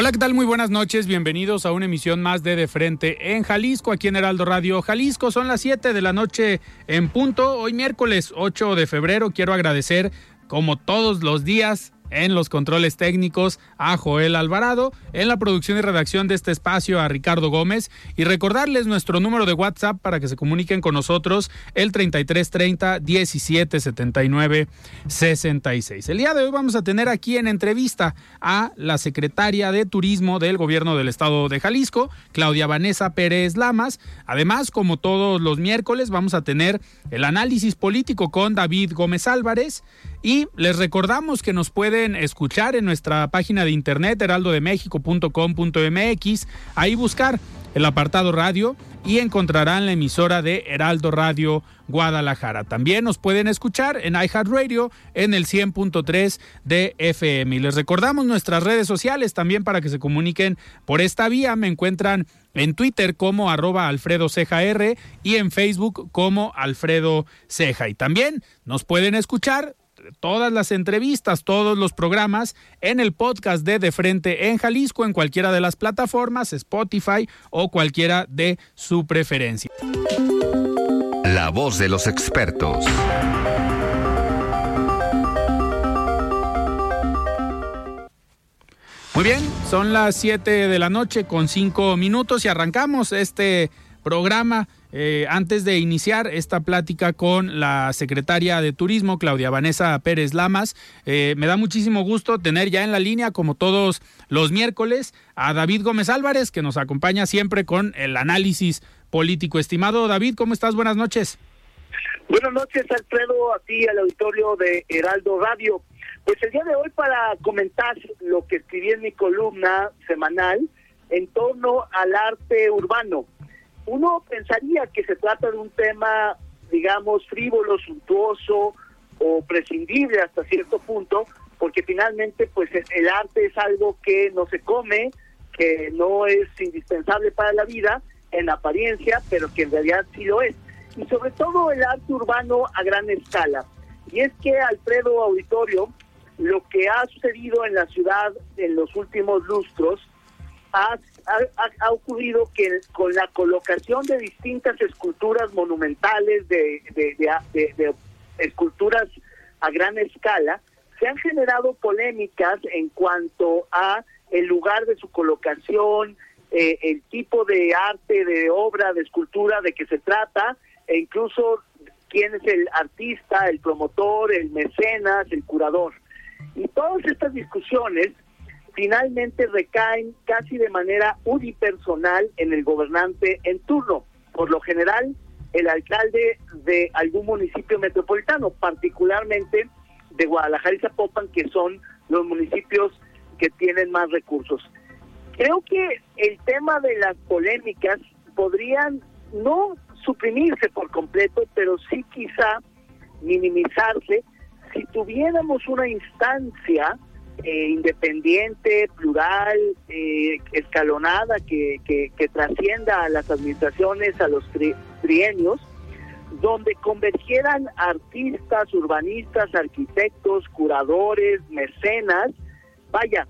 Hola, ¿qué tal? Muy buenas noches. Bienvenidos a una emisión más de De Frente en Jalisco, aquí en Heraldo Radio Jalisco. Son las 7 de la noche en punto. Hoy miércoles 8 de febrero quiero agradecer, como todos los días, en los controles técnicos a Joel Alvarado, en la producción y redacción de este espacio a Ricardo Gómez y recordarles nuestro número de WhatsApp para que se comuniquen con nosotros el 3330 1779 66. El día de hoy vamos a tener aquí en entrevista a la secretaria de Turismo del Gobierno del Estado de Jalisco, Claudia Vanessa Pérez Lamas. Además, como todos los miércoles, vamos a tener el análisis político con David Gómez Álvarez y les recordamos que nos pueden escuchar en nuestra página de internet heraldodemexico.com.mx, ahí buscar el apartado radio y encontrarán la emisora de Heraldo Radio Guadalajara. También nos pueden escuchar en iHeartRadio en el 100.3 de FM. Y les recordamos nuestras redes sociales también para que se comuniquen por esta vía. Me encuentran en Twitter como arroba Alfredo Ceja R y en Facebook como Alfredo Ceja. Y también nos pueden escuchar todas las entrevistas, todos los programas en el podcast de De Frente en Jalisco, en cualquiera de las plataformas, Spotify o cualquiera de su preferencia. La voz de los expertos. Muy bien, son las 7 de la noche con 5 minutos y arrancamos este programa eh, antes de iniciar esta plática con la secretaria de Turismo, Claudia Vanessa Pérez Lamas, eh, me da muchísimo gusto tener ya en la línea, como todos los miércoles, a David Gómez Álvarez, que nos acompaña siempre con el análisis político. Estimado David, ¿cómo estás? Buenas noches. Buenas noches, Alfredo, a ti, al auditorio de Heraldo Radio. Pues el día de hoy para comentar lo que escribí en mi columna semanal en torno al arte urbano uno pensaría que se trata de un tema, digamos, frívolo, suntuoso o prescindible hasta cierto punto, porque finalmente pues el arte es algo que no se come, que no es indispensable para la vida en apariencia, pero que en realidad sí lo es. Y sobre todo el arte urbano a gran escala. Y es que Alfredo Auditorio, lo que ha sucedido en la ciudad en los últimos lustros ha, ha, ocurrido que con la colocación de distintas esculturas monumentales, de, de, esculturas a gran escala, se han generado polémicas en cuanto a el lugar de su colocación, eh, el tipo de arte, de obra, de escultura de que se trata, e incluso quién es el artista, el promotor, el mecenas, el curador. Y todas estas discusiones finalmente recaen casi de manera unipersonal en el gobernante en turno. Por lo general, el alcalde de algún municipio metropolitano, particularmente de Guadalajara y Zapopan, que son los municipios que tienen más recursos. Creo que el tema de las polémicas podrían no suprimirse por completo, pero sí quizá minimizarse si tuviéramos una instancia eh, independiente, plural, eh, escalonada, que, que, trascienda a las administraciones, a los trienios, donde convergieran artistas, urbanistas, arquitectos, curadores, mecenas, vaya,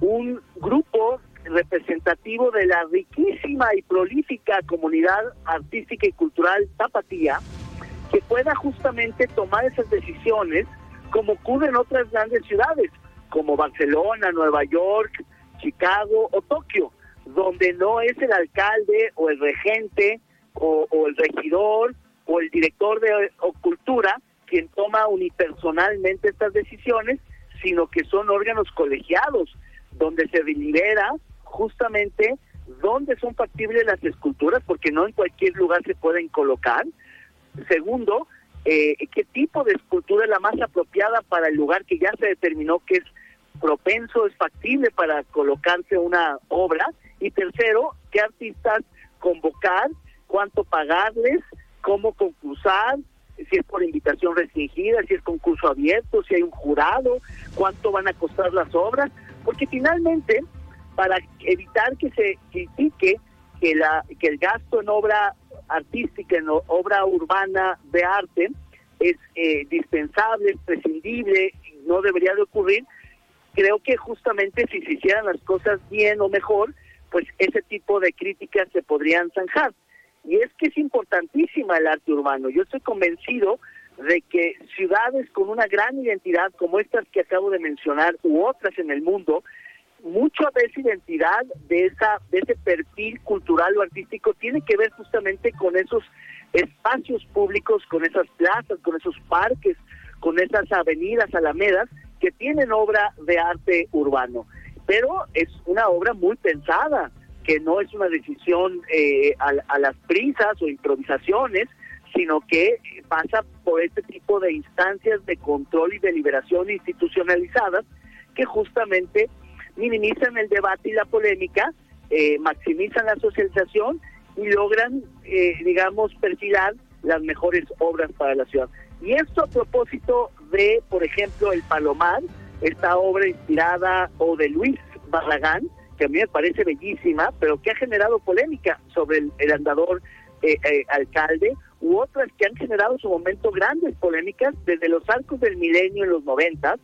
un grupo representativo de la riquísima y prolífica comunidad artística y cultural tapatía, que pueda justamente tomar esas decisiones como ocurre en otras grandes ciudades, como Barcelona, Nueva York, Chicago o Tokio, donde no es el alcalde o el regente o, el regidor o el director de cultura quien toma unipersonalmente estas decisiones, sino que son órganos colegiados, donde se delibera justamente dónde son factibles las esculturas, porque no en cualquier lugar se pueden colocar. Segundo, eh, qué tipo de escultura es la más apropiada para el lugar que ya se determinó que es propenso, es factible para colocarse una obra. Y tercero, qué artistas convocar, cuánto pagarles, cómo concursar, si es por invitación restringida, si es concurso abierto, si hay un jurado, cuánto van a costar las obras, porque finalmente, para evitar que se critique que, la, que el gasto en obra artística, en obra urbana de arte, es eh, dispensable, es prescindible, no debería de ocurrir, creo que justamente si se hicieran las cosas bien o mejor, pues ese tipo de críticas se podrían zanjar. Y es que es importantísima el arte urbano. Yo estoy convencido de que ciudades con una gran identidad como estas que acabo de mencionar u otras en el mundo, mucha de esa identidad, de, esa, de ese perfil cultural o artístico, tiene que ver justamente con esos espacios públicos, con esas plazas, con esos parques, con esas avenidas, alamedas, que tienen obra de arte urbano. Pero es una obra muy pensada, que no es una decisión eh, a, las prisas o improvisaciones, sino que pasa por este tipo de instancias de control y deliberación institucionalizadas que justamente minimizan el debate y la polémica, eh, maximizan la socialización y logran, eh, digamos, perfilar las mejores obras para la ciudad. Y esto a propósito de, por ejemplo, El Palomar, esta obra inspirada o de Luis Barragán, que a mí me parece bellísima, pero que ha generado polémica sobre el, andador eh, eh, alcalde, u otras que han generado en su momento grandes polémicas, desde los arcos del milenio en los noventas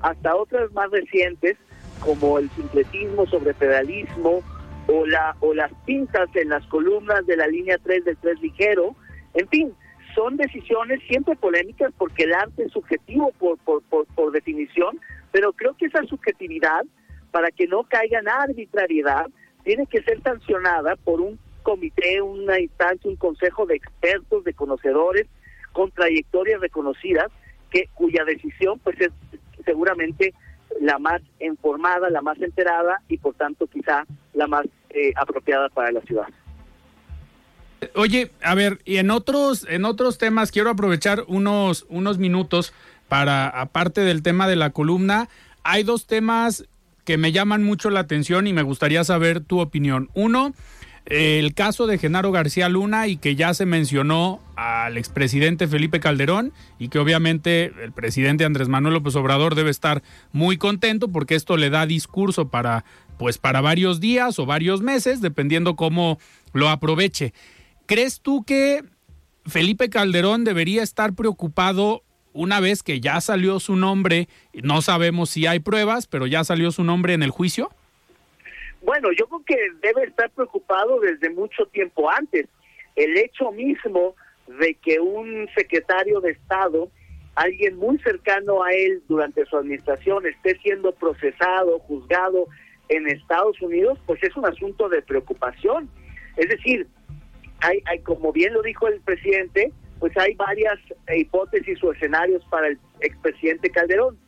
hasta otras más recientes, como el sincretismo sobre federalismo o, la, o las pintas en las columnas de la línea 3 del 3 ligero. En fin, son decisiones siempre polémicas porque el arte es subjetivo por, por, por definición, pero creo que esa subjetividad para que no caiga en arbitrariedad, tiene que ser sancionada por un comité, una instancia, un consejo de expertos, de conocedores, con trayectorias reconocidas, que cuya decisión pues es seguramente la más informada, la más enterada y por tanto quizá la más eh, apropiada para la ciudad. Oye, a ver, y en otros en otros temas quiero aprovechar unos unos minutos para aparte del tema de la columna, hay dos temas que me llaman mucho la atención y me gustaría saber tu opinión. Uno, el caso de Genaro García Luna y que ya se mencionó al expresidente Felipe Calderón y que obviamente el presidente Andrés Manuel López Obrador debe estar muy contento porque esto le da discurso para pues para varios días o varios meses dependiendo cómo lo aproveche. ¿Crees tú que Felipe Calderón debería estar preocupado una vez que ya salió su nombre, no sabemos si hay pruebas, pero ya salió su nombre en el juicio? Bueno, yo creo que debe estar preocupado desde mucho tiempo antes. El hecho mismo de que un secretario de Estado, alguien muy cercano a él durante su administración, esté siendo procesado, juzgado en Estados Unidos, pues es un asunto de preocupación. Es decir, hay, hay como bien lo dijo el presidente, pues hay varias hipótesis o escenarios para el expresidente Calderón,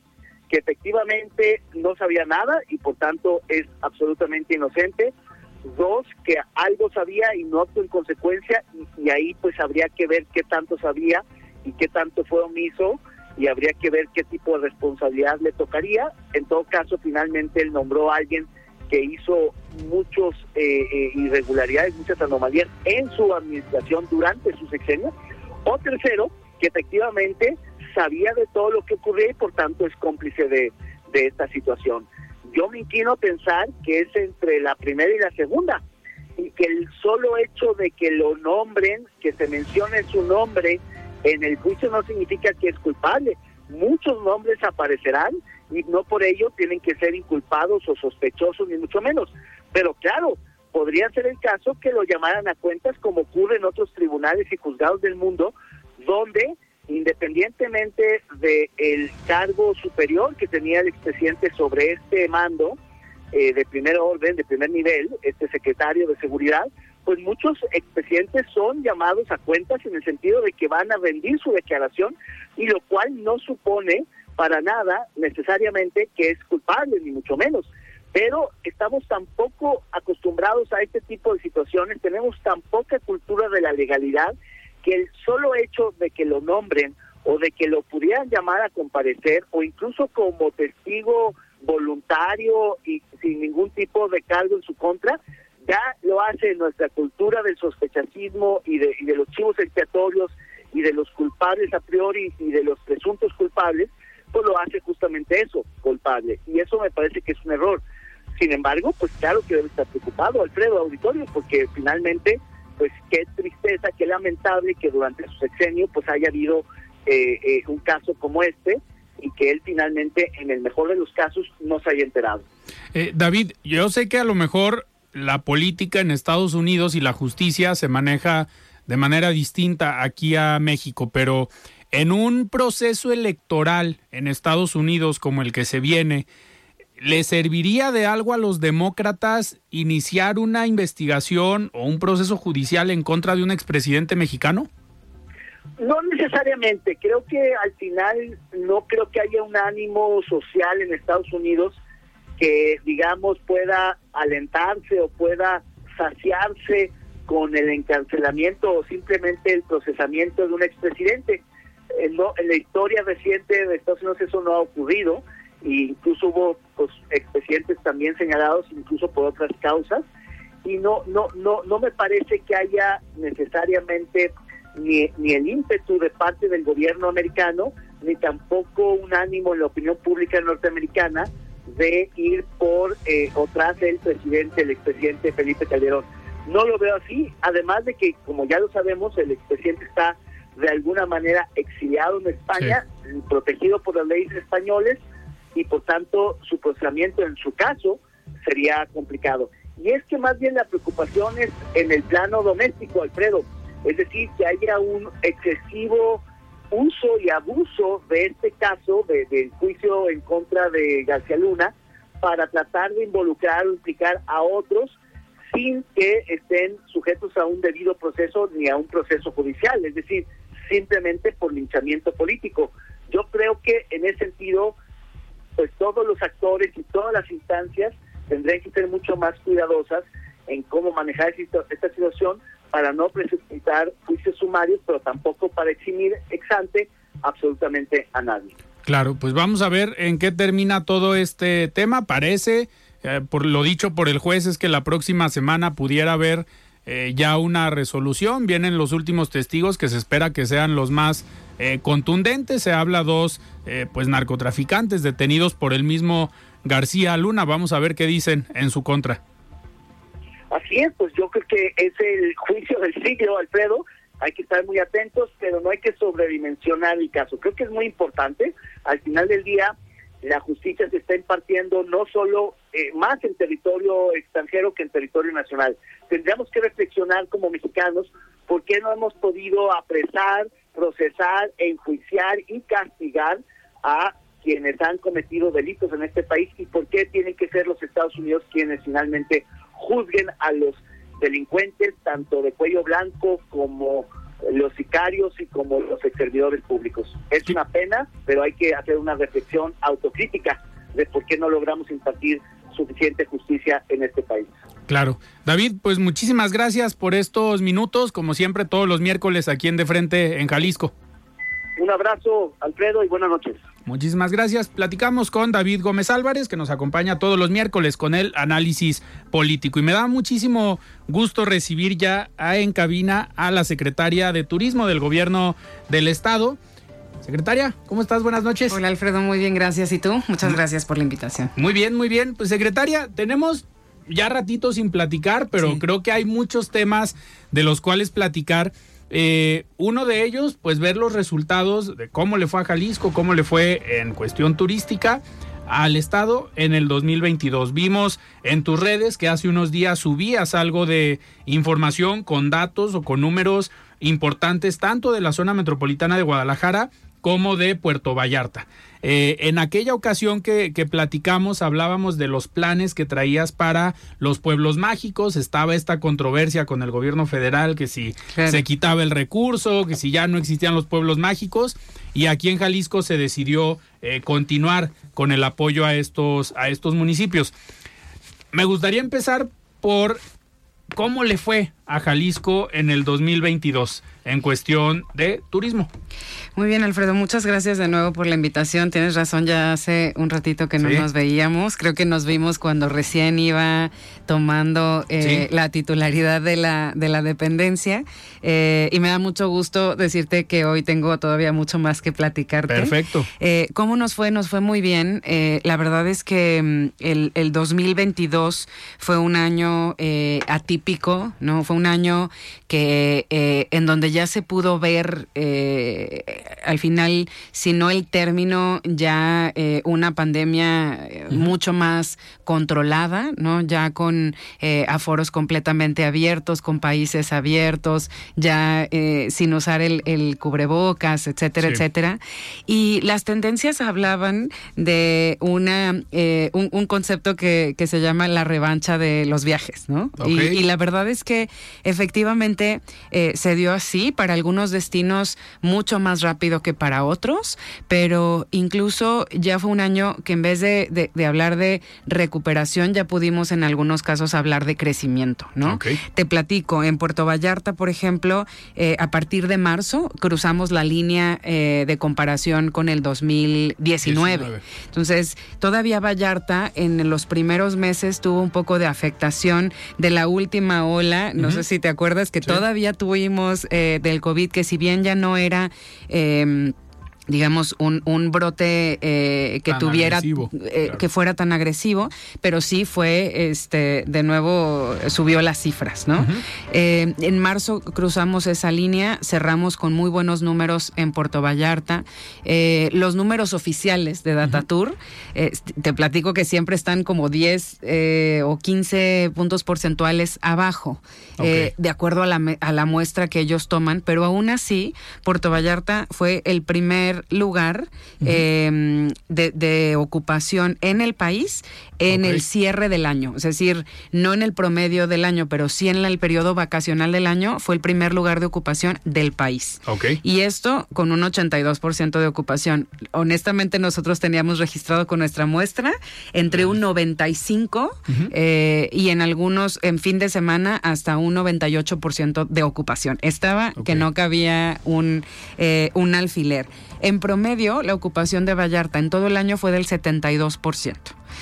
que efectivamente no sabía nada y por tanto es absolutamente inocente. Dos, que algo sabía y no actuó en consecuencia y, ahí pues habría que ver qué tanto sabía y qué tanto fue omiso y habría que ver qué tipo de responsabilidad le tocaría. En todo caso, finalmente él nombró a alguien que hizo muchos eh, eh, irregularidades, muchas anomalías en su administración durante su sexenio o tercero, que efectivamente sabía de todo lo que ocurría y por tanto es cómplice de, esta situación. Yo me inclino a pensar que es entre la primera y la segunda, y que el solo hecho de que lo nombren, que se mencione su nombre en el juicio no significa que es culpable. Muchos nombres aparecerán y no por ello tienen que ser inculpados o sospechosos, ni mucho menos. Pero claro, podría ser el caso que lo llamaran a cuentas como ocurre en otros tribunales y juzgados del mundo, donde independientemente del cargo superior que tenía el expresidente sobre este mando eh, de primer orden, de primer nivel, este secretario de seguridad, pues muchos expresidentes son llamados a cuentas en el sentido de que van a rendir su declaración y lo cual no supone para nada necesariamente que es culpable, ni mucho menos. Pero estamos tan poco acostumbrados a este tipo de situaciones, tenemos tan poca cultura de la legalidad que el solo hecho de que lo nombren o de que lo pudieran llamar a comparecer o incluso como testigo voluntario y sin ningún tipo de cargo en su contra, ya lo hace nuestra cultura del sospechasismo y de, y de los chivos expiatorios y de los culpables a priori y de los presuntos culpables, lo hace justamente eso, culpable. Y eso me parece que es un error. Sin embargo, pues claro que debe estar preocupado Alfredo Auditorio, porque finalmente, pues qué tristeza, qué lamentable que durante su sexenio pues haya habido eh, eh, un caso como este y que él finalmente, en el mejor de los casos, no se haya enterado. Eh, David, yo sé que a lo mejor la política en Estados Unidos y la justicia se maneja de manera distinta aquí a México, pero en un proceso electoral en Estados Unidos como el que se viene, ¿le serviría de algo a los demócratas iniciar una investigación o un proceso judicial en contra de un expresidente mexicano? No necesariamente, creo que al final no creo que haya un ánimo social en Estados Unidos que, digamos, pueda alentarse o pueda saciarse con el encarcelamiento o simplemente el procesamiento de un expresidente. En, en la historia reciente de Estados Unidos eso no ha ocurrido, e incluso hubo pues, expresidentes también señalados, incluso por otras causas, y no, no, no, no me parece que haya necesariamente ni, ni el ímpetu de parte del gobierno americano, ni tampoco un ánimo en la opinión pública norteamericana de ir por eh, o tras el presidente, el expresidente Felipe Calderón. No lo veo así, además de que, como ya lo sabemos, el expresidente está de alguna manera exiliado en España, protegido por las leyes españoles, y por tanto su procesamiento en su caso sería complicado. Y es que más bien la preocupación es en el plano doméstico, Alfredo, es decir, que haya un excesivo uso y abuso de este caso, del juicio en contra de García Luna, para tratar de involucrar o implicar a otros sin que estén sujetos a un debido proceso ni a un proceso judicial, es decir, simplemente por linchamiento político. Yo creo que en ese sentido, pues todos los actores y todas las instancias tendrían que ser mucho más cuidadosas en cómo manejar esta situación para no precipitar juicios sumarios, pero tampoco para eximir ex ante absolutamente a nadie. Claro, pues vamos a ver en qué termina todo este tema. Parece, eh, por lo dicho por el juez, es que la próxima semana pudiera haber eh, ya una resolución. Vienen los últimos testigos que se espera que sean los más eh, contundentes. Se habla dos, pues narcotraficantes detenidos por el mismo García Luna. Vamos a ver qué dicen en su contra. Así es, pues yo creo que es el juicio del siglo, Alfredo. Hay que estar muy atentos, pero no hay que sobredimensionar el caso. Creo que es muy importante. Al final del día, la justicia se está impartiendo no solo eh, más en territorio extranjero que en territorio nacional. Tendríamos que reflexionar como mexicanos por qué no hemos podido apresar, procesar, enjuiciar y castigar a quienes han cometido delitos en este país y por qué tienen que ser los Estados Unidos quienes finalmente juzguen a los delincuentes, tanto de cuello blanco como los sicarios y como los ex servidores públicos. Es una pena, pero hay que hacer una reflexión autocrítica de por qué no logramos impartir suficiente justicia en este país. Claro. David, pues muchísimas gracias por estos minutos, como siempre todos los miércoles aquí en De Frente en Jalisco. Un abrazo, Alfredo, y buenas noches. Muchísimas gracias. Platicamos con David Gómez Álvarez, que nos acompaña todos los miércoles con el análisis político. Y me da muchísimo gusto recibir ya en cabina a la secretaria de Turismo del Gobierno del Estado. Secretaria, ¿cómo estás? Buenas noches. Hola Alfredo, muy bien, gracias. ¿Y tú? Muchas gracias por la invitación. Muy bien, muy bien. Pues secretaria, tenemos ya ratito sin platicar, pero creo que hay muchos temas de los cuales platicar. Eh, uno de ellos, pues ver los resultados de cómo le fue a Jalisco, cómo le fue en cuestión turística al Estado en el 2022. Vimos en tus redes que hace unos días subías algo de información con datos o con números importantes tanto de la zona metropolitana de Guadalajara como de Puerto Vallarta. Eh, en aquella ocasión que, que, platicamos, hablábamos de los planes que traías para los pueblos mágicos. Estaba esta controversia con el gobierno federal que si se quitaba el recurso, que si ya no existían los pueblos mágicos. Y aquí en Jalisco se decidió eh, continuar con el apoyo a estos, a estos municipios. Me gustaría empezar por cómo le fue a Jalisco en el 2022 en cuestión de turismo. Muy bien, Alfredo, muchas gracias de nuevo por la invitación. Tienes razón, ya hace un ratito que no nos veíamos. Creo que nos vimos cuando recién iba tomando eh, la titularidad de la, de la dependencia. Eh, y me da mucho gusto decirte que hoy tengo todavía mucho más que platicarte. Perfecto. Eh, ¿Cómo nos fue? Nos fue muy bien. la verdad es que mm, el, el 2022 fue un año atípico, ¿no? Fue un año que en donde ya se pudo ver eh, al final, si no el término, ya eh, una pandemia eh, mucho más controlada, ¿no? Ya con aforos completamente abiertos, con países abiertos, ya sin usar el, cubrebocas, etcétera, etcétera. Y las tendencias hablaban de una un, concepto que, se llama la revancha de los viajes, ¿no? Y, y, la verdad es que efectivamente se dio así para algunos destinos mucho más rápido que para otros, pero incluso ya fue un año que en vez de, hablar de recuperación, ya pudimos en algunos casos hablar de crecimiento, ¿no? Te platico, en Puerto Vallarta, por ejemplo, eh, a partir de marzo cruzamos la línea eh, de comparación con el 2019. Entonces, todavía Vallarta en los primeros meses tuvo un poco de afectación de la última ola, no sé si te acuerdas que todavía tuvimos... Eh, del COVID, que si bien ya no era... Eh, digamos, un, un brote eh, que tuviera, eh, que fuera tan agresivo, pero sí fue, este, de nuevo, subió las cifras, ¿no? Eh, en marzo cruzamos esa línea, cerramos con muy buenos números en Puerto Vallarta. los números oficiales de Datatour, te platico que siempre están como 10 o 15 puntos porcentuales abajo, de acuerdo a la, a la muestra que ellos toman, pero aún así, Puerto Vallarta fue el primer lugar em, de, ocupación en el país en el cierre del año. Es decir, no en el promedio del año, pero sí en el periodo vacacional del año fue el primer lugar de ocupación del país. Y esto con un 82% de ocupación. Honestamente, nosotros teníamos registrado con nuestra muestra entre un 95 eh, y en algunos, en fin de semana, hasta un 98% de ocupación. Estaba que no cabía un, eh, un alfiler. En promedio, la ocupación de Vallarta en todo el año fue del 72%.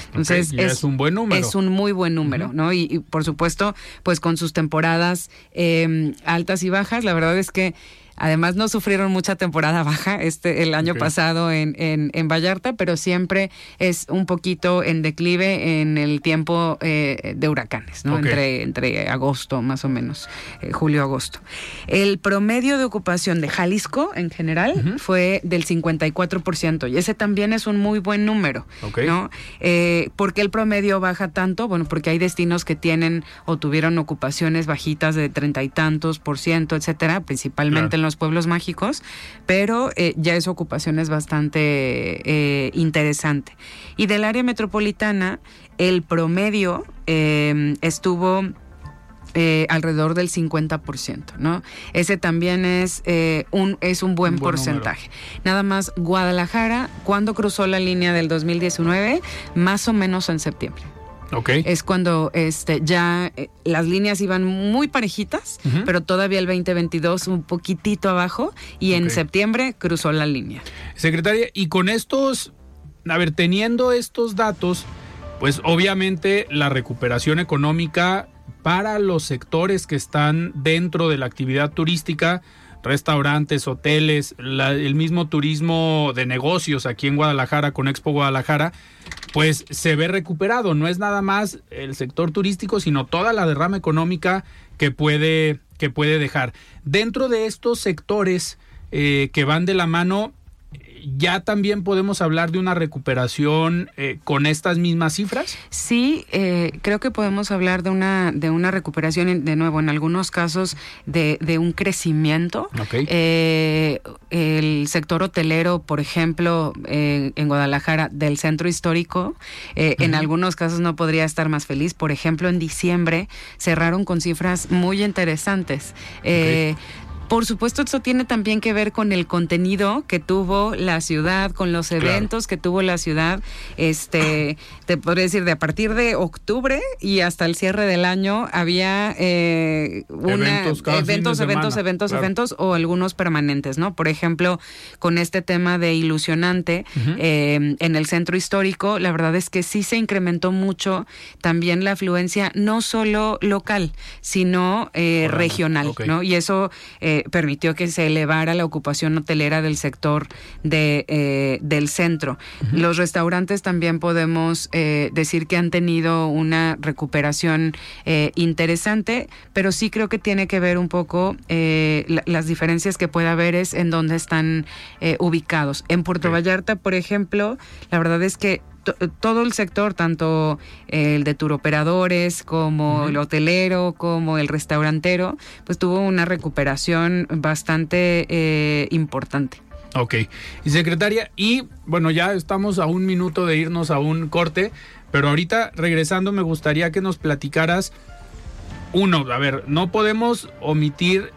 Entonces es, un buen número. Es un muy buen número, ¿no? Y, por supuesto, pues con sus temporadas eh, altas y bajas, la verdad es que Además, no sufrieron mucha temporada baja este el año pasado en, en, Vallarta, pero siempre es un poquito en declive en el tiempo eh, de huracanes, ¿no? Entre, entre agosto, más o menos, eh, julio-agosto. El promedio de ocupación de Jalisco en general fue del 54%, y ese también es un muy buen número, ¿no? Eh, ¿Por qué el promedio baja tanto? Bueno, porque hay destinos que tienen o tuvieron ocupaciones bajitas de treinta y tantos por ciento, etcétera, principalmente en los pueblos mágicos, pero eh, ya esa ocupación es bastante eh, interesante. Y del área metropolitana, el promedio eh, estuvo alrededor del 50%, ¿no? Ese también es, un, es un buen, porcentaje. Nada más, Guadalajara, cuando cruzó la línea del 2019? Más o menos en septiembre. Es cuando este, ya eh, las líneas iban muy parejitas, pero todavía el 2022 un poquitito abajo y en septiembre cruzó la línea. Secretaria, y con estos, a ver, teniendo estos datos, pues obviamente la recuperación económica para los sectores que están dentro de la actividad turística, restaurantes, hoteles, el mismo turismo de negocios aquí en Guadalajara con Expo Guadalajara, pues se ve recuperado. No es nada más el sector turístico, sino toda la derrama económica que puede, que puede dejar. Dentro de estos sectores eh, que van de la mano, ¿ya también podemos hablar de una recuperación eh, con estas mismas cifras? Sí, eh, creo que podemos hablar de una, de una recuperación, de nuevo, en algunos casos de, de un crecimiento. Eh, el sector hotelero, por ejemplo, en Guadalajara, del centro histórico, en algunos casos no podría estar más feliz. Por ejemplo, en diciembre cerraron con cifras muy interesantes. Por supuesto, eso tiene también que ver con el contenido que tuvo la ciudad, con los eventos que tuvo la ciudad. Este, te podría decir, de a partir de octubre y hasta el cierre del año había eh, una, eventos, eventos, eventos, eventos, o algunos permanentes, ¿no? Por ejemplo, con este tema de ilusionante em, en el centro histórico, la verdad es que sí se incrementó mucho también la afluencia, no solo local, sino eh, regional, ¿no? Y eso eh, permitió que se elevara la ocupación hotelera del sector de, eh, del centro. Los restaurantes también podemos eh, decir que han tenido una recuperación eh, interesante, pero sí creo que tiene que ver un poco las diferencias que puede haber es en dónde están ubicados. En Puerto Vallarta, por ejemplo, la verdad es que todo el sector, tanto el de turoperadores como el hotelero, como el restaurantero, pues tuvo una recuperación bastante eh, importante. Ok. Y secretaria, y bueno, ya estamos a un minuto de irnos a un corte, pero ahorita regresando me gustaría que nos platicaras, uno, a ver, no podemos omitir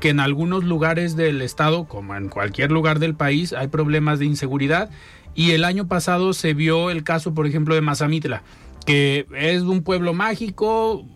que en algunos lugares del estado, como en cualquier lugar del país, hay problemas de inseguridad y el año pasado se vio el caso, por ejemplo, de Mazamitla, que es un pueblo mágico,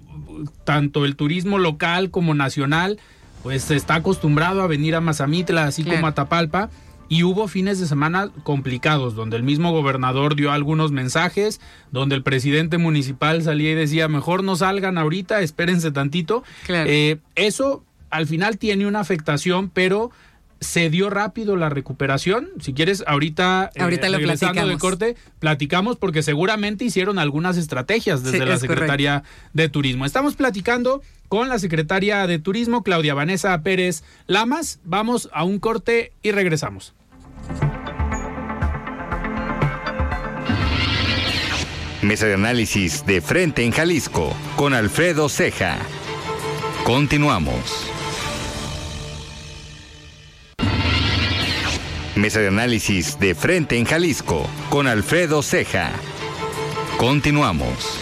tanto el turismo local como nacional, pues está acostumbrado a venir a Mazamitla, así como a Tapalpa. Y hubo fines de semana complicados, donde el mismo gobernador dio algunos mensajes, donde el presidente municipal salía y decía, mejor no salgan ahorita, espérense tantito. Eh, eso al final tiene una afectación, pero se dio rápido la recuperación. Si quieres, ahorita, eh, ahorita regresando del corte, platicamos porque seguramente hicieron algunas estrategias desde la Secretaría de Turismo. Estamos platicando con la Secretaria de Turismo, Claudia Vanessa Pérez Lamas. Vamos a un corte y regresamos. Mesa de análisis de frente en Jalisco con Alfredo Ceja. Continuamos. Mesa de análisis de frente en Jalisco con Alfredo Ceja. Continuamos.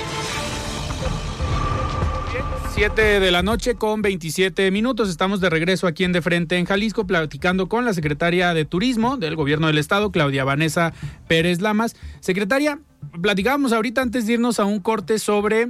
7 de la noche con 27 minutos. Estamos de regreso aquí en De Frente en Jalisco, platicando con la secretaria de Turismo del Gobierno del Estado, Claudia Vanessa Pérez Lamas. Secretaria, platicábamos ahorita antes de irnos a un corte sobre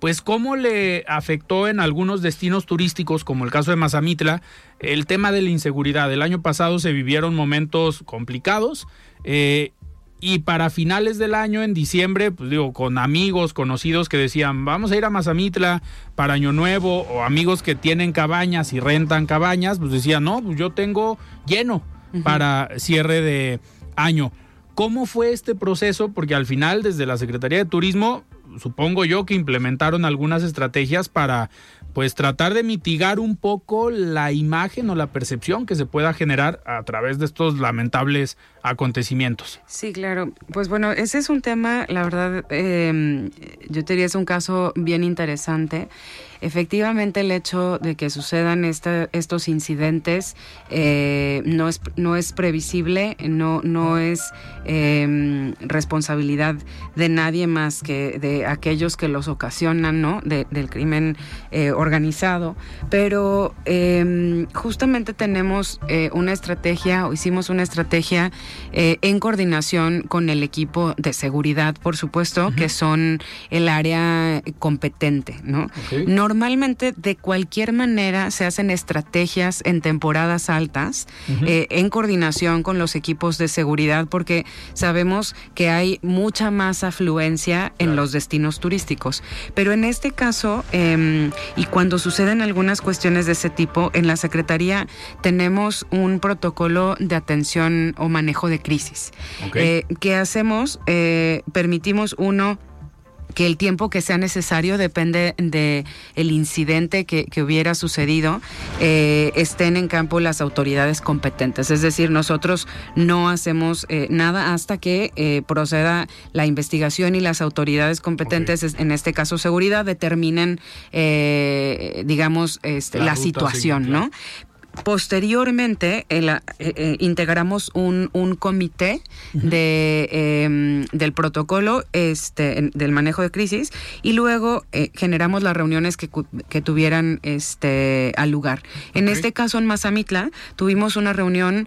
pues cómo le afectó en algunos destinos turísticos, como el caso de Mazamitla, el tema de la inseguridad. El año pasado se vivieron momentos complicados eh, y para finales del año, en diciembre, pues digo, con amigos, conocidos que decían, vamos a ir a Mazamitla para Año Nuevo, o amigos que tienen cabañas y rentan cabañas, pues decían, no, pues yo tengo lleno para cierre de año. ¿Cómo fue este proceso? Porque al final, desde la Secretaría de Turismo, supongo yo que implementaron algunas estrategias para pues tratar de mitigar un poco la imagen o la percepción que se pueda generar a través de estos lamentables acontecimientos. Sí, claro. Pues bueno, ese es un tema, la verdad, eh, yo te diría es un caso bien interesante efectivamente el hecho de que sucedan estos incidentes eh, no, es, no es previsible, no, no es em, responsabilidad de nadie más que de aquellos que los ocasionan, ¿no? del crimen eh, organizado. Pero em, justamente tenemos eh, una estrategia, o hicimos una estrategia en coordinación con el equipo de seguridad, por supuesto, que son el área competente, ¿no? Normalmente de cualquier manera se hacen estrategias en temporadas altas eh, en coordinación con los equipos de seguridad porque sabemos que hay mucha más afluencia en los destinos turísticos. Pero en este caso, em, y cuando suceden algunas cuestiones de ese tipo, en la Secretaría tenemos un protocolo de atención o manejo de crisis. Eh, ¿Qué hacemos? Eh, permitimos uno que el tiempo que sea necesario depende de el incidente que, hubiera sucedido eh, estén en campo las autoridades competentes. Es decir nosotros no hacemos eh, nada hasta que eh, proceda la investigación y las autoridades competentes en este caso seguridad determinen digamos este, la, situación no Posteriormente, eh, eh, integramos un, un comité de, em, del protocolo este, del manejo de crisis y luego eh, generamos las reuniones que, que, tuvieran este, al lugar. En este caso, en Mazamitla, tuvimos una reunión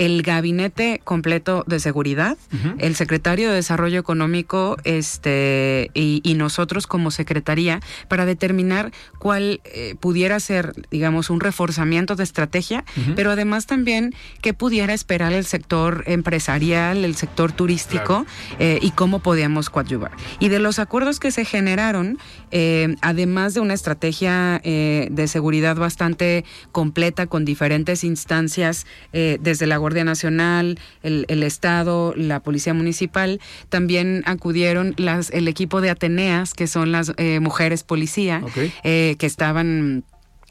El gabinete completo de seguridad, el secretario de Desarrollo Económico este, y, nosotros como secretaría para determinar cuál eh, pudiera ser, digamos, un reforzamiento de estrategia, pero además también qué pudiera esperar el sector empresarial, el sector turístico eh, y cómo podíamos coadyuvar. Y de los acuerdos que se generaron, eh, además de una estrategia de seguridad bastante completa con diferentes instancias desde la Guardia Nacional, el, Estado, la Policía Municipal, también acudieron las, el equipo de Ateneas, que son las eh, mujeres policía, eh, que estaban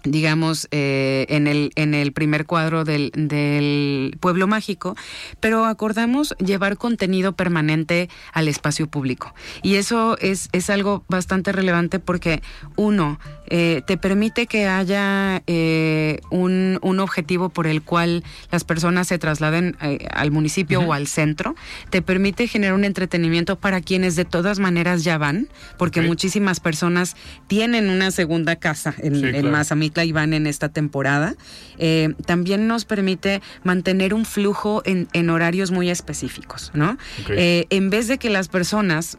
digamos, eh, en, el, en el primer cuadro del, del, pueblo mágico, pero acordamos llevar contenido permanente al espacio público. Y eso es, es algo bastante relevante porque, uno, eh, te permite que haya eh, un, un, objetivo por el cual las personas se trasladen al municipio o al centro, te permite generar un entretenimiento para quienes de todas maneras ya van, porque muchísimas personas tienen una segunda casa en, en y van en esta temporada. Eh, también nos permite mantener un flujo en, horarios muy específicos, ¿no? Eh, en vez de que las personas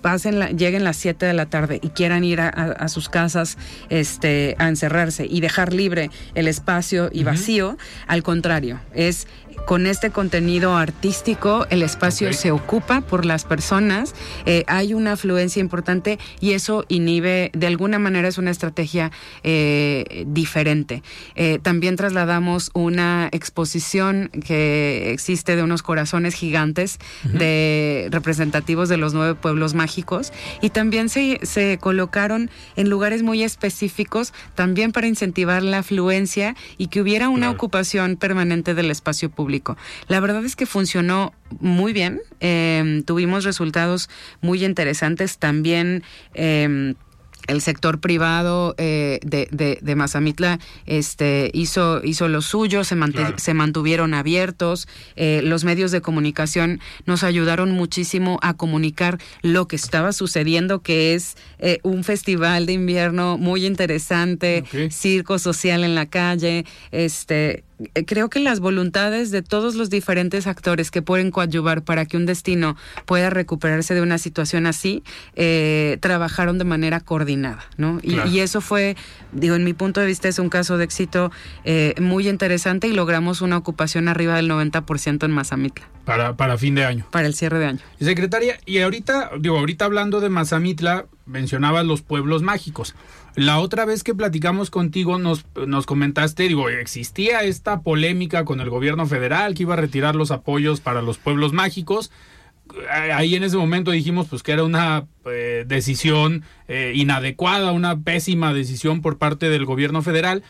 pasen lleguen las 7 de la tarde y quieran ir a, sus casas este, a encerrarse y dejar libre el espacio y vacío, al contrario, es con este contenido artístico el espacio se ocupa por las personas, eh, hay una afluencia importante y eso inhibe, de alguna manera es una estrategia eh, diferente. Eh, también trasladamos una exposición que existe de unos corazones gigantes de representativos de los nueve pueblos mágicos y también se, se colocaron en lugares muy específicos también para incentivar la afluencia y que hubiera una ocupación permanente del espacio público la verdad es que funcionó muy bien, em, tuvimos resultados muy interesantes también. Em, el sector privado eh, de, de, Mazamitla este, hizo, hizo lo suyo, se, se mantuvieron abiertos, eh, los medios de comunicación nos ayudaron muchísimo a comunicar lo que estaba sucediendo, que es eh, un festival de invierno muy interesante, circo social en la calle, este creo que las voluntades de todos los diferentes actores que pueden coadyuvar para que un destino pueda recuperarse de una situación así, eh, trabajaron de manera coordinada, ¿no? Y, eso fue, digo, en mi punto de vista es un caso de éxito eh, muy interesante y logramos una ocupación arriba del 90% en Mazamitla. Para, para fin de año. Para el cierre de año. Secretaria, y ahorita, digo, ahorita hablando de Mazamitla, mencionabas los pueblos mágicos. La otra vez que platicamos contigo nos, nos comentaste, digo, existía esta polémica con el gobierno federal que iba a retirar los apoyos para los pueblos mágicos. Ahí en ese momento dijimos pues que era una eh, decisión eh, inadecuada, una pésima decisión por parte del gobierno federal.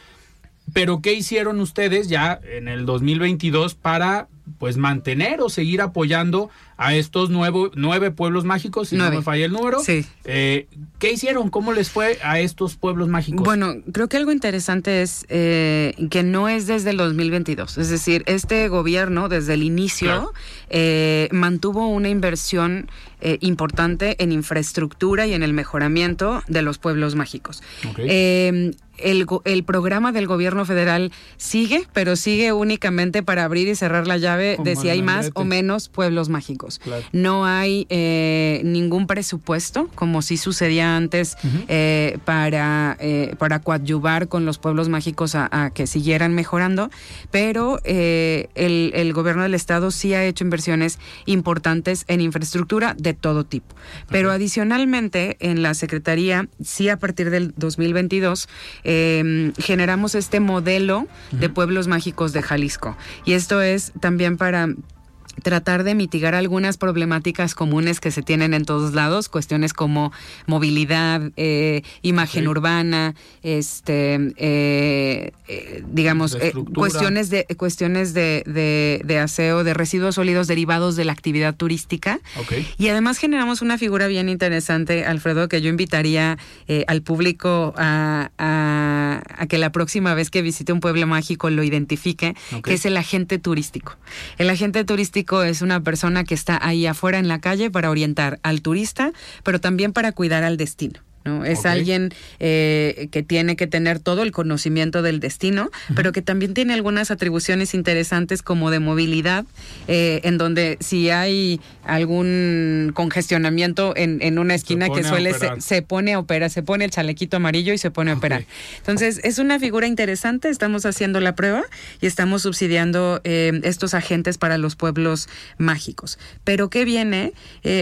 Pero ¿qué hicieron ustedes ya en el 2022 para pues mantener o seguir apoyando a estos nuevo, nueve pueblos mágicos, si no me falla el número. Sí. Eh, ¿Qué hicieron? ¿Cómo les fue a estos pueblos mágicos? Bueno, creo que algo interesante es eh, que no es desde el 2022. Es decir, este gobierno desde el inicio eh, mantuvo una inversión eh, importante en infraestructura y en el mejoramiento de los pueblos mágicos. Eh, el, el, programa del gobierno federal sigue, pero sigue únicamente para abrir y cerrar la llave de si hay más o menos pueblos mágicos. No hay eh, ningún presupuesto, como sí sucedía antes, eh, para, eh, para coadyuvar con los pueblos mágicos a, que siguieran mejorando, pero el, el, gobierno del estado sí ha hecho inversiones importantes en infraestructura de todo tipo. Pero adicionalmente, en la Secretaría, sí a partir del 2022, eh, generamos este modelo de pueblos mágicos de Jalisco. Y esto es también para tratar de mitigar algunas problemáticas comunes que se tienen en todos lados, cuestiones como movilidad, eh, imagen urbana, este, eh, eh, digamos, cuestiones de cuestiones de, de, aseo, de residuos sólidos derivados de la actividad turística. Y además generamos una figura bien interesante, Alfredo, que yo invitaría al público a, a, que la próxima vez que visite un pueblo mágico lo identifique, que es el agente turístico. El agente turístico es una persona que está ahí afuera en la calle para orientar al turista, pero también para cuidar al destino. ¿No? Es alguien eh, que tiene que tener todo el conocimiento del destino, pero que también tiene algunas atribuciones interesantes como de movilidad, eh, en donde si hay algún congestionamiento en, una esquina que suele se, pone a operar, se pone el chalequito amarillo y se pone a operar. Entonces es una figura interesante, estamos haciendo la prueba y estamos subsidiando eh, estos agentes para los pueblos mágicos. Pero ¿qué viene?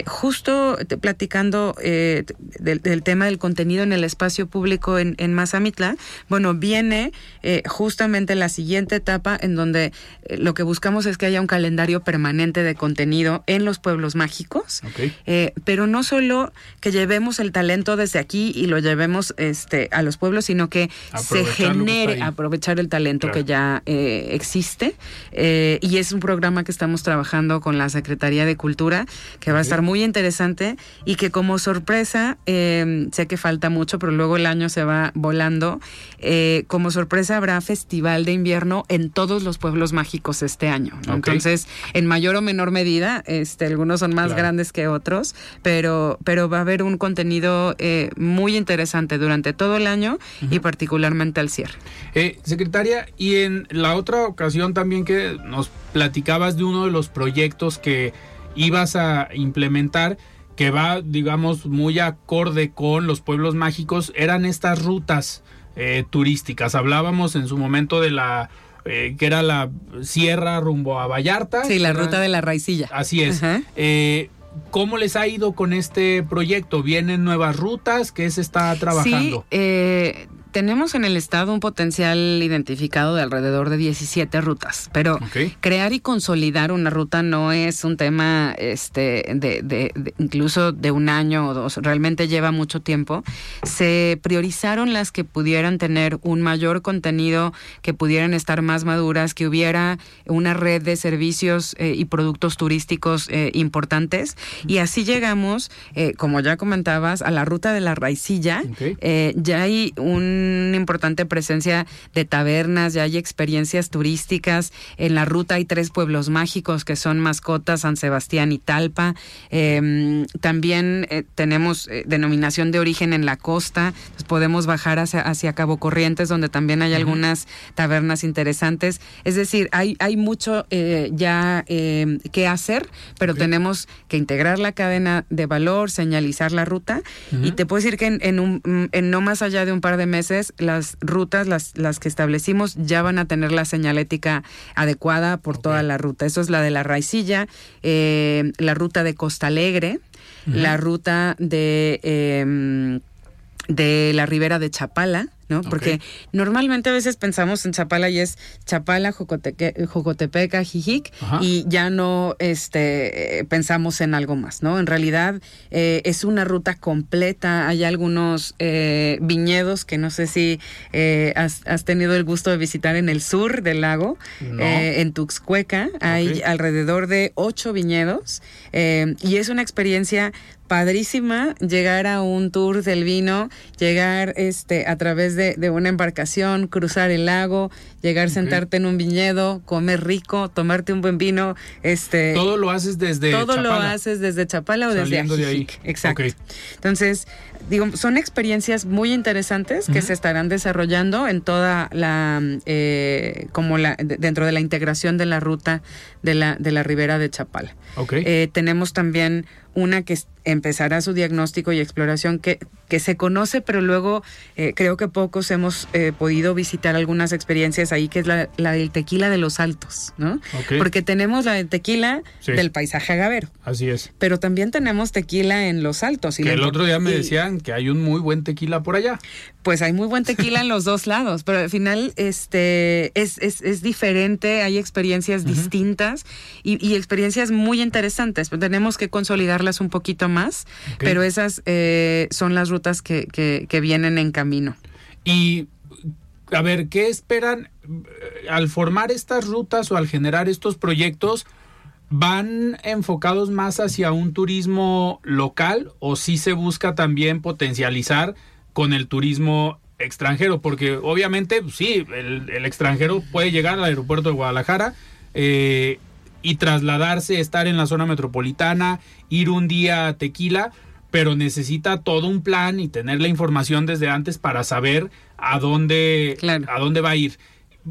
justo platicando del, del tema el contenido en el espacio público en, en Mazamitla, bueno, viene eh, justamente la siguiente etapa en donde eh, lo que buscamos es que haya un calendario permanente de contenido en los pueblos mágicos, eh, pero no solo que llevemos el talento desde aquí y lo llevemos este, a los pueblos, sino que se genere, aprovechar el talento que ya existe. y es un programa que estamos trabajando con la Secretaría de Cultura, que va a estar muy interesante y que como sorpresa se que falta mucho, pero luego el año se va volando. Eh, como sorpresa habrá festival de invierno en todos los pueblos mágicos este año. Entonces, en mayor o menor medida, este, algunos son más grandes que otros, pero, pero va a haber un contenido eh, muy interesante durante todo el año y particularmente al cierre. Eh, secretaria, y en la otra ocasión también que nos platicabas de uno de los proyectos que ibas a implementar, que va, digamos, muy acorde con los pueblos mágicos, eran estas rutas eh, turísticas. Hablábamos en su momento de la eh, que era la sierra rumbo a Vallarta. Sí, la ruta de la raicilla. Así es. Eh, ¿Cómo les ha ido con este proyecto? ¿Vienen nuevas rutas? ¿Qué se está trabajando? Sí, tenemos en el estado un potencial identificado de alrededor de 17 rutas, pero crear y consolidar una ruta no es un tema este, de, incluso de un año o dos, realmente lleva mucho tiempo. Se priorizaron las que pudieran tener un mayor contenido, que pudieran estar más maduras, que hubiera una red de servicios eh, y productos turísticos eh, importantes. Y así llegamos, eh, como ya comentabas, a la ruta de la raicilla. ya hay un una importante presencia de tabernas, ya hay experiencias turísticas. En la ruta hay tres pueblos mágicos que son mascotas, San Sebastián y Talpa. Em, también eh, tenemos eh, denominación de origen en la costa. podemos bajar hacia, hacia Cabo Corrientes, donde también hay algunas tabernas interesantes. Es decir, hay, hay mucho eh, ya em, que hacer, pero tenemos que integrar la cadena de valor, señalizar la ruta. Y te puedo decir que en, un, en no más allá de un par de meses, las rutas, las, las que establecimos, ya van a tener la señalética adecuada por toda la ruta. Eso es la de la Raicilla, eh, la ruta de Costa Alegre, la ruta de, em, de la Ribera de Chapala, ¿no? Porque normalmente a veces pensamos en Chapala y es Chapala, Jocotepeca, Jijic, y ya no este, pensamos en algo más, ¿no? En realidad eh, es una ruta completa, hay algunos eh, viñedos que no sé si eh, has, tenido el gusto de visitar en el sur del lago, en Tuxcueca, hay alrededor de ocho viñedos, y es una experiencia padrísima llegar a un tour del vino, llegar este a través de, una embarcación, cruzar el lago, llegar, sentarte en un viñedo, comer rico, tomarte un buen vino, este todo lo haces desde todo lo haces desde Chapala o desde Ajijic. Exacto. Entonces, digo, son experiencias muy interesantes que se estarán desarrollando en toda la, eh, como la, dentro de la integración de la ruta de la, de la ribera de Chapala. Eh, tenemos también una que empezará su diagnóstico y exploración que, que se conoce, pero luego eh, creo que pocos hemos eh, podido visitar algunas experiencias ahí, que es la, del tequila de los altos, ¿no? Porque tenemos la del tequila del paisaje agavero. Así es. Pero también tenemos tequila en los altos. Y que el otro día me decían que hay un muy buen tequila por allá. Pues hay muy buen tequila en los dos lados, pero al final este, es, es, es diferente, hay experiencias distintas y, y, experiencias muy interesantes. Tenemos que consolidarlas un poquito más, pero esas eh, son las rutas que, que, vienen en camino. Y, a ver, ¿qué esperan eh, al formar estas rutas o al generar estos proyectos? ¿Van enfocados más hacia un turismo local o si se busca también potencializar con el turismo extranjero? Porque obviamente, pues sí, el, extranjero puede llegar al aeropuerto de Guadalajara, eh, y trasladarse, estar en la zona metropolitana, ir un día a Tequila, pero necesita todo un plan y tener la información desde antes para saber a dónde, a dónde va a ir.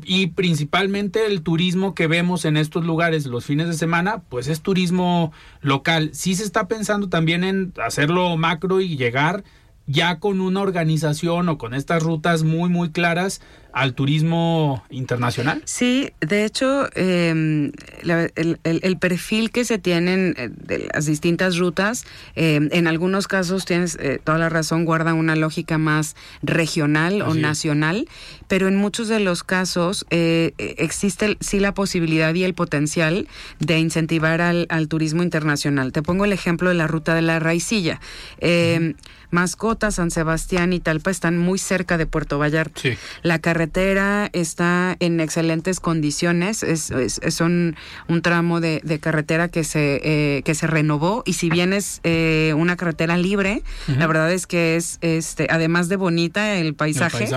Y principalmente el turismo que vemos en estos lugares los fines de semana, pues es turismo local. Sí se está pensando también en hacerlo macro y llegar ya con una organización o con estas rutas muy, muy claras al turismo internacional? Sí, de hecho, em, el, perfil que se tienen eh, de las distintas rutas, em, en algunos casos tienes eh, toda la razón, guarda una lógica más regional o nacional, pero en muchos de los casos eh, existe sí la posibilidad y el potencial de incentivar al, turismo internacional. Te pongo el ejemplo de la ruta de la Raicilla. Em, Mascota, San Sebastián y Talpa están muy cerca de Puerto Vallarta. La carretera está en excelentes condiciones, es, es, un, tramo de, carretera que se, eh, que se renovó y si bien es eh, una carretera libre, la verdad es que es, este, además de bonita el paisaje,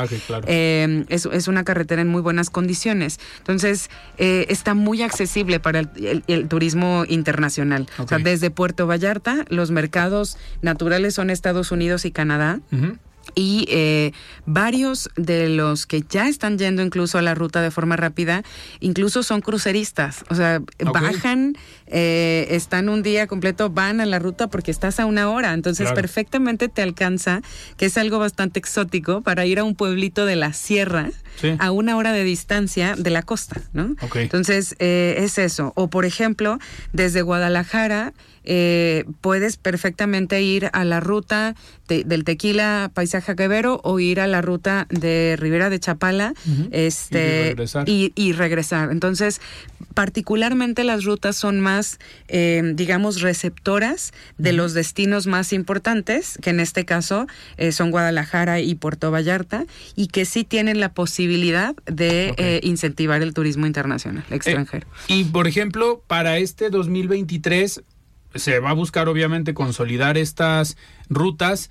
eh, es, una carretera en muy buenas condiciones. Entonces, está muy accesible para el, turismo internacional. O sea, desde Puerto Vallarta, los mercados naturales son Estados Unidos, y Canadá. Y eh, varios de los que ya están yendo incluso a la ruta de forma rápida, incluso son cruceristas. O sea, bajan, eh, están un día completo, van a la ruta porque estás a una hora. Entonces, perfectamente te alcanza, que es algo bastante exótico, para ir a un pueblito de la sierra a una hora de distancia de la costa, ¿no? Entonces, eh, es eso. O, por ejemplo, desde Guadalajara eh, puedes perfectamente ir a la ruta del Tequila Paisaje Quevedo o ir a la ruta de Ribera de Chapala este, y regresar. Entonces, particularmente las rutas son más, eh, digamos, receptoras de los destinos más importantes, que en este caso eh, son Guadalajara y Puerto Vallarta, y que sí tienen la posibilidad de incentivar el turismo internacional, extranjero. y, por ejemplo, para este 2023 se va a buscar obviamente consolidar estas rutas.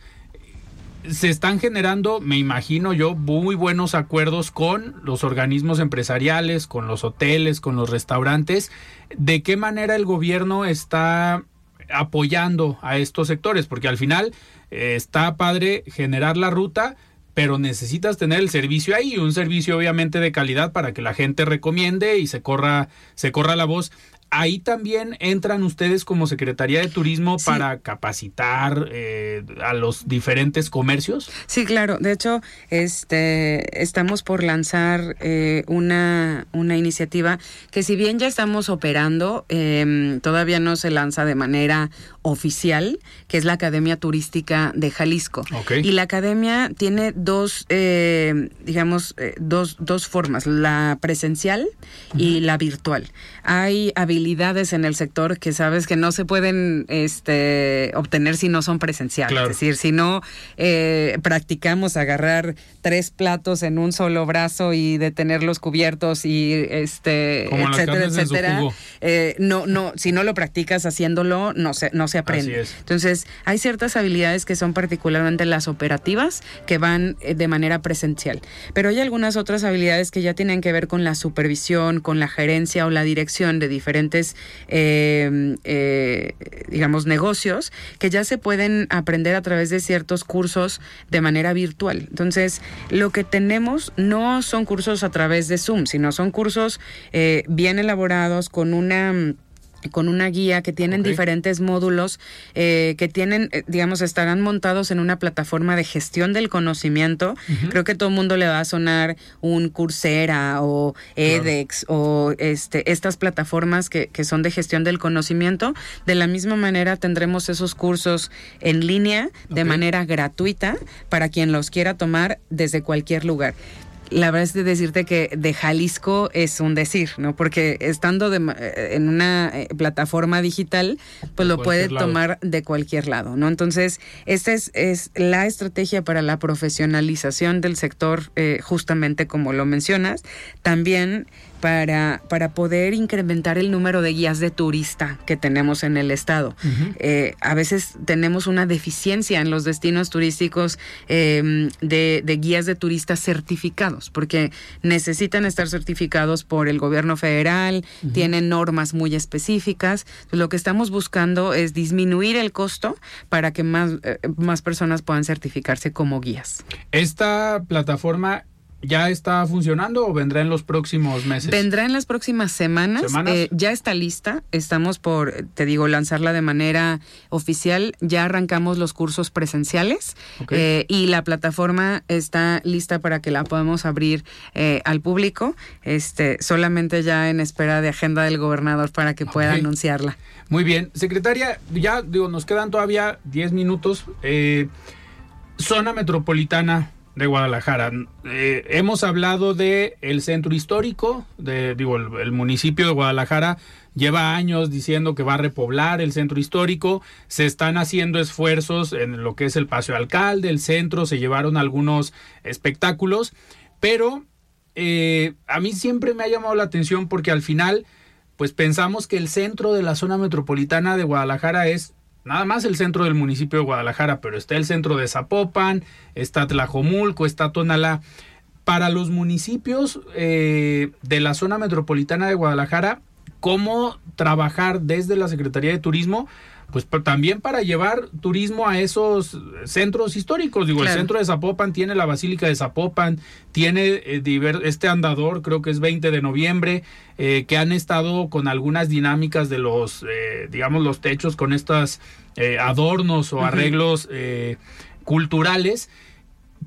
Se están generando, me imagino yo, muy buenos acuerdos con los organismos empresariales, con los hoteles, con los restaurantes. ¿De qué manera el gobierno está apoyando a estos sectores? Porque al final eh, está padre generar la ruta, pero necesitas tener el servicio ahí, un servicio obviamente de calidad para que la gente recomiende y se corra, se corra la voz ahí también entran ustedes como Secretaría de Turismo para capacitar eh, a los diferentes comercios. Sí, claro. De hecho, este, estamos por lanzar eh, una, una iniciativa que si bien ya estamos operando, em, todavía no se lanza de manera oficial, que es la Academia Turística de Jalisco. Y la academia tiene dos, eh, digamos, dos, dos formas, la presencial y la virtual. Hay habilidades en el sector que sabes que no se pueden este, obtener si no son presenciales. Es decir, si no eh, practicamos agarrar tres platos en un solo brazo y detenerlos cubiertos y este, etcétera, etcétera. Eh, no, no, si no lo practicas haciéndolo, no se, no se aprende. Entonces, hay ciertas habilidades que son particularmente las operativas que van eh, de manera presencial. Pero hay algunas otras habilidades que ya tienen que ver con la supervisión, con la gerencia o la dirección de diferentes Em, eh, digamos, negocios que ya se pueden aprender a través de ciertos cursos de manera virtual. Entonces, lo que tenemos no son cursos a través de Zoom, sino son cursos eh, bien elaborados con una con una guía que tienen diferentes módulos eh, que tienen, eh, digamos, estarán montados en una plataforma de gestión del conocimiento. Creo que todo el mundo le va a sonar un Coursera o edX o este, estas plataformas que, que, son de gestión del conocimiento. De la misma manera tendremos esos cursos en línea de manera gratuita para quien los quiera tomar desde cualquier lugar la verdad es de decirte que de Jalisco es un decir, ¿no? Porque estando eh, en una eh, plataforma digital, pues lo puede tomar de cualquier lado, ¿no? Entonces, esta es, es la estrategia para la profesionalización del sector, eh, justamente como lo mencionas. También para, para poder incrementar el número de guías de turista que tenemos en el estado. Eh, a veces tenemos una deficiencia en los destinos turísticos em, de, guías de turistas certificados, porque necesitan estar certificados por el gobierno federal, tienen normas muy específicas. Lo que estamos buscando es disminuir el costo para que más, eh, más personas puedan certificarse como guías. Esta plataforma ¿Ya está funcionando o vendrá en los próximos meses? Vendrá en las próximas semanas. Eh, ya está lista. Estamos por, te digo, lanzarla de manera oficial. Ya arrancamos los cursos presenciales eh, y la plataforma está lista para que la podamos abrir eh, al público. Este, solamente ya en espera de agenda del gobernador para que pueda anunciarla. Muy bien, secretaria. Ya digo, nos quedan todavía 10 minutos. zona metropolitana de Guadalajara. Eh, hemos hablado de el centro histórico, de, digo, el, municipio de Guadalajara lleva años diciendo que va a repoblar el centro histórico, se están haciendo esfuerzos en lo que es el Paseo Alcalde, el centro, se llevaron algunos espectáculos, pero eh, a mí siempre me ha llamado la atención porque al final, pues pensamos que el centro de la zona metropolitana de Guadalajara es nada más el centro del municipio de Guadalajara, pero está el centro de Zapopan, está Tlajomulco, está Tonalá. Para los municipios eh, de la zona metropolitana de Guadalajara, ¿cómo trabajar desde la Secretaría de Turismo pues también para llevar turismo a esos centros históricos. Digo, el centro de Zapopan tiene la Basílica de Zapopan, tiene eh, este andador, creo que es 20 de noviembre, eh, que han estado con algunas dinámicas de los, eh, digamos, los techos con estos adornos o arreglos culturales.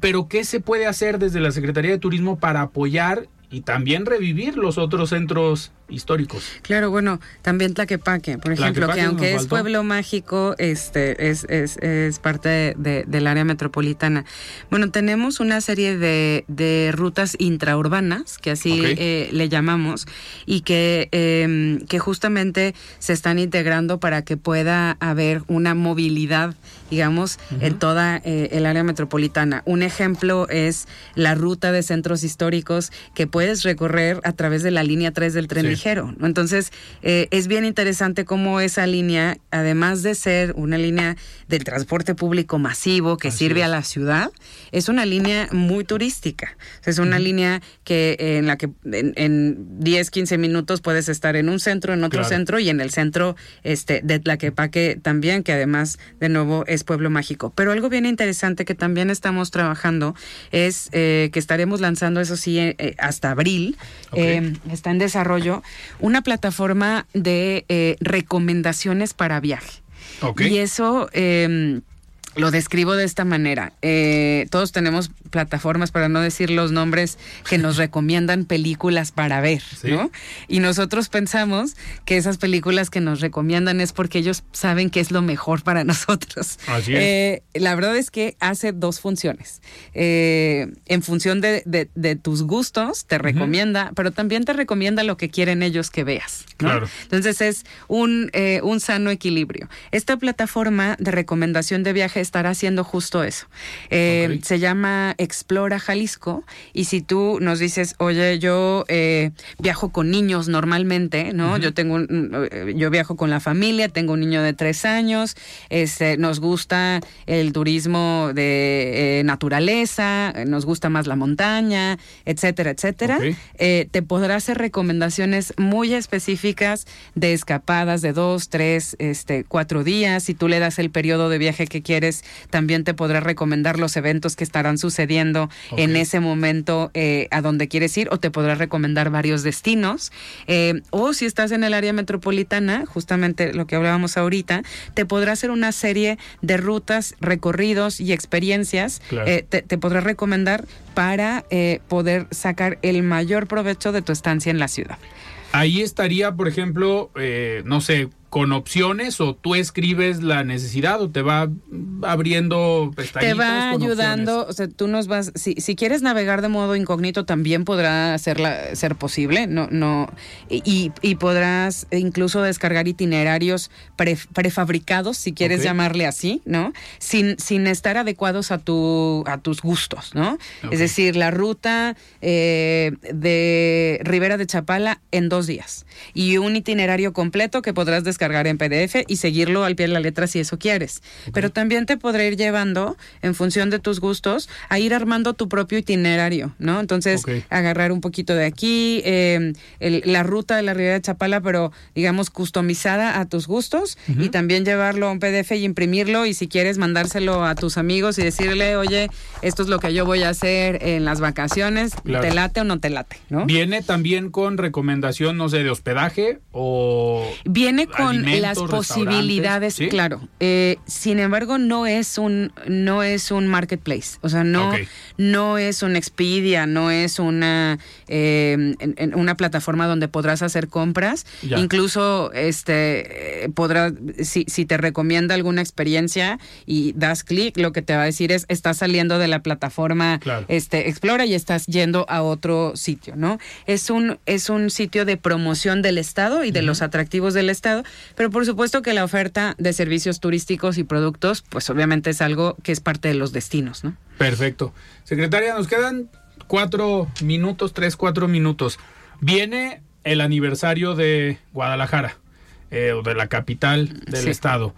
Pero, ¿qué se puede hacer desde la Secretaría de Turismo para apoyar y también revivir los otros centros históricos. Claro, bueno, también Tlaquepaque, por ejemplo, que aunque es pueblo mágico, este es, es, es parte de, del área metropolitana. Bueno, tenemos una serie de, de rutas intraurbanas, que así eh, le llamamos, y que, em, que justamente se están integrando para que pueda haber una movilidad, digamos, en toda eh, el área metropolitana. Un ejemplo es la ruta de centros históricos que puedes recorrer a través de la línea 3 del tren ligero. Entonces, eh, es bien interesante cómo esa línea, además de ser una línea del transporte público masivo que sirve a la ciudad, es una línea muy turística. Es una línea que en la que en, 10, 15 minutos puedes estar en un centro, en otro centro y en el centro este, de Tlaquepaque también, que además, de nuevo, es pueblo mágico. Pero algo bien interesante que también estamos trabajando es eh, que estaremos lanzando, eso sí, eh, hasta abril, está en desarrollo, una plataforma de eh, recomendaciones para viaje. Y eso... Eh, lo describo de esta manera. Eh, todos tenemos plataformas, para no decir los nombres, que nos recomiendan películas para ver, ¿no? Y nosotros pensamos que esas películas que nos recomiendan es porque ellos saben que es lo mejor para nosotros. Así es. Eh, la verdad es que hace dos funciones. Eh, en función de, tus gustos, te recomienda, pero también te recomienda lo que quieren ellos que veas. Claro. Entonces es un, un sano equilibrio. Esta plataforma de recomendación de viaje estará haciendo justo eso. Eh, se llama Explora Jalisco y si tú nos dices, oye, yo eh, viajo con niños normalmente, ¿no? Yo tengo, eh, yo viajo con la familia, tengo un niño de tres años, este, nos gusta el turismo de naturaleza, nos gusta más la montaña, etcétera, etcétera. te podrá hacer recomendaciones muy específicas de escapadas de dos, tres, este, cuatro días. Si tú le das el periodo de viaje que quieres también te podrá recomendar los eventos que estarán sucediendo en ese momento eh, a donde quieres ir o te podrá recomendar varios destinos. Eh, o si estás en el área metropolitana, justamente lo que hablábamos ahorita, te podrá hacer una serie de rutas, recorridos y experiencias. Eh, te, te, podrá recomendar para poder sacar el mayor provecho de tu estancia en la ciudad. Ahí estaría, por ejemplo, no sé, con opciones o tú escribes la necesidad o te va abriendo Te va ayudando, o sea, tú nos vas, si, si quieres navegar de modo incógnito también podrá hacerla, ser posible, no, no, y, y podrás incluso descargar itinerarios prefabricados, si quieres llamarle así, ¿no? Sin, sin estar adecuados a tu, a tus gustos, ¿no? Es decir, la ruta eh, de Rivera de Chapala en dos días y un itinerario completo que podrás descargar cargar en PDF y seguirlo al pie de la letra si eso quieres. Pero también te podré ir llevando, en función de tus gustos, a ir armando tu propio itinerario, ¿no? Entonces, agarrar un poquito de aquí, em, la ruta de la Ribera de Chapala, pero digamos customizada a tus gustos y también llevarlo a un PDF y imprimirlo y si quieres mandárselo a tus amigos y decirle, oye, esto es lo que yo voy a hacer en las vacaciones, ¿te late o no te late? ¿no? ¿Viene también con recomendación, no sé, de hospedaje o... Viene con las posibilidades, claro. Eh, sin embargo, no es un no es un marketplace, o sea, no no es un Expedia, no es una eh, una plataforma donde podrás hacer compras. Incluso este podrá si, si te recomienda alguna experiencia y das clic, lo que te va a decir es estás saliendo de la plataforma este Explora y estás yendo a otro sitio, ¿no? Es un es un sitio de promoción del estado y de los atractivos del estado pero por supuesto que la oferta de servicios turísticos y productos, pues obviamente es algo que es parte de los destinos, ¿no? Perfecto. Secretaria, nos quedan cuatro minutos, tres, cuatro minutos. Viene el aniversario de Guadalajara, eh, o de la capital del estado.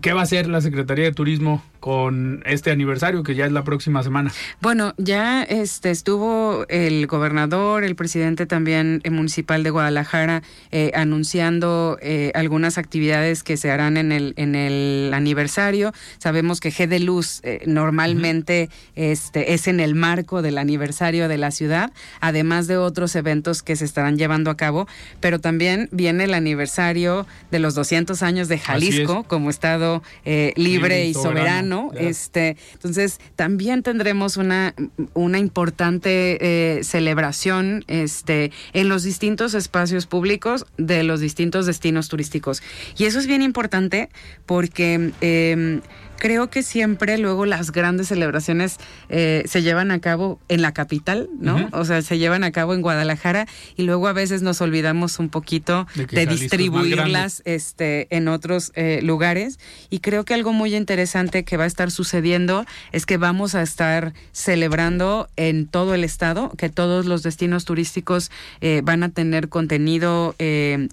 ¿Qué va a hacer la Secretaría de Turismo con este aniversario que ya es la próxima semana? Bueno, ya este estuvo el gobernador, el presidente también municipal de Guadalajara eh, anunciando eh, algunas actividades que se harán en el en el aniversario. Sabemos que G de Luz eh, normalmente este es en el marco del aniversario de la ciudad, además de otros eventos que se estarán llevando a cabo, pero también viene el aniversario de los 200 años de Jalisco como estado eh, libre, y soberano. Este, entonces, también tendremos una, una importante eh, celebración este, en los distintos espacios públicos de los distintos destinos turísticos. Y eso es bien importante porque em, creo que siempre luego las grandes celebraciones eh, se llevan a cabo en la capital, ¿no? O sea, se llevan a cabo en Guadalajara y luego a veces nos olvidamos un poquito de, distribuirlas este, en otros eh, lugares. Y creo que algo muy interesante que va a estar sucediendo es que vamos a estar celebrando en todo el estado, que todos los destinos turísticos eh, van a tener contenido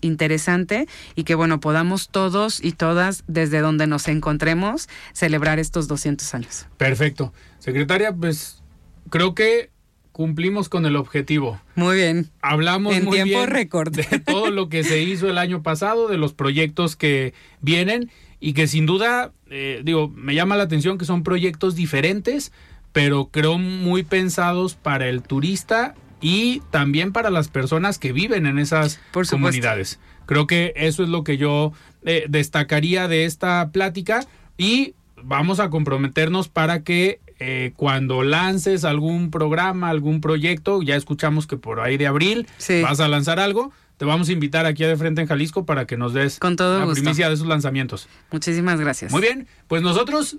interesante y que, bueno, podamos todos y todas, desde donde nos encontremos, celebrar estos 200 años. Perfecto. Secretaria, pues creo que cumplimos con el objetivo. Muy bien. Hablamos en muy tiempo bien récord de todo lo que se hizo el año pasado, de los proyectos que vienen y que sin duda, eh, digo, me llama la atención que son proyectos diferentes, pero creo muy pensados para el turista y también para las personas que viven en esas comunidades. Creo que eso es lo que yo eh, destacaría de esta plática y vamos a comprometernos para que eh, cuando lances algún programa, algún proyecto, ya escuchamos que por ahí de abril vas a lanzar algo, te vamos a invitar aquí a De Frente en Jalisco para que nos des Con todo la primicia de esos lanzamientos. Muchísimas gracias. Muy bien, pues nosotros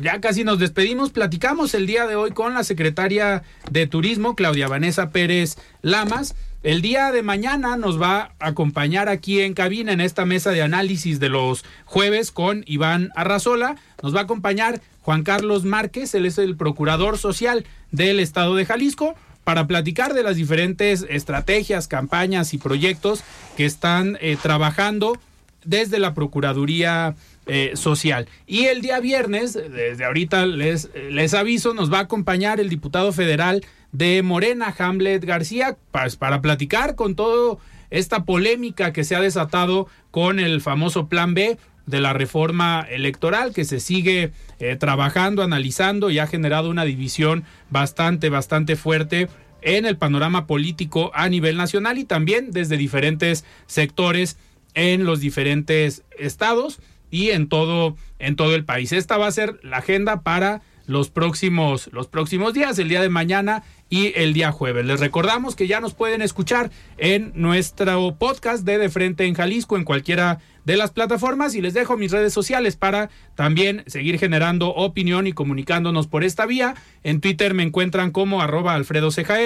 ya casi nos despedimos. Platicamos el día de hoy con la secretaria de Turismo, Claudia Vanessa Pérez Lamas. El día de mañana nos va a acompañar aquí en cabina en esta mesa de análisis de los jueves con Iván Arrazola. Nos va a acompañar Juan Carlos Márquez, él es el procurador social del estado de Jalisco para platicar de las diferentes estrategias, campañas y proyectos que están eh, trabajando desde la Procuraduría eh, Social. Y el día viernes, desde ahorita les, les aviso, nos va a acompañar el diputado federal de Morena, Hamlet García, pues, para platicar con todo esta polémica que se ha desatado con el famoso Plan B de la reforma electoral que se sigue eh, trabajando, analizando y ha generado una división bastante, bastante fuerte en el panorama político a nivel nacional y también desde diferentes sectores en los diferentes estados y en todo en todo el país. Esta va a ser la agenda para los próximos los próximos días, el día de mañana y el día jueves. Les recordamos que ya nos pueden escuchar en nuestro podcast de De Frente en Jalisco en cualquiera de las plataformas y les dejo mis redes sociales para también seguir generando opinión y comunicándonos por esta vía. En Twitter me encuentran como arroba Alfredo Ceja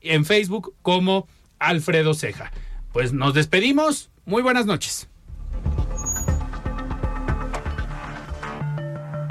en Facebook como Alfredo Ceja. Pues nos despedimos. Muy buenas noches.